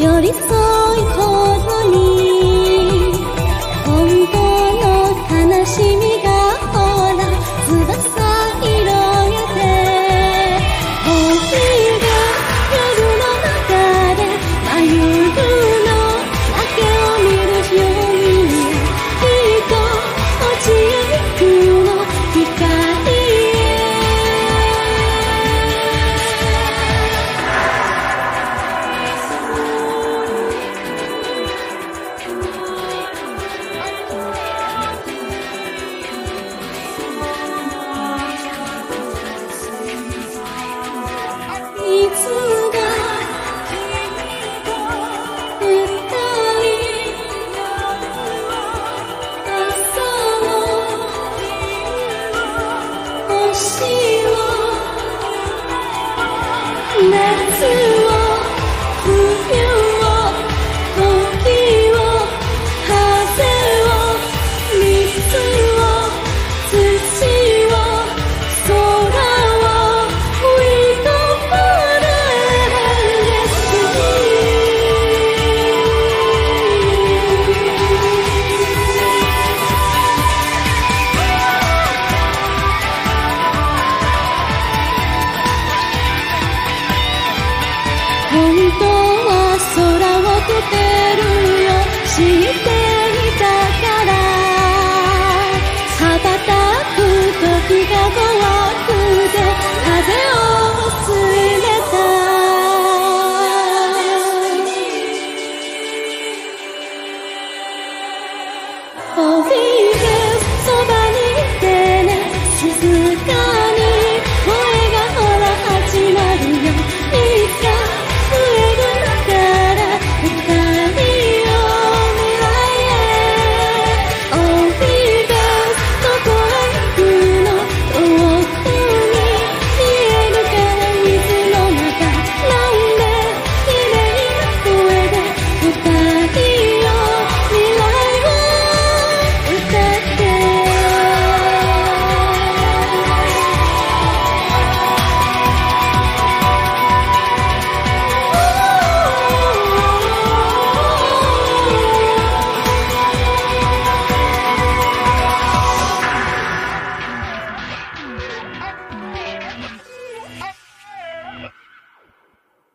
寄り添いてるよ。知っていたから。羽ばたく時が怖くて風を吸いれた Oh,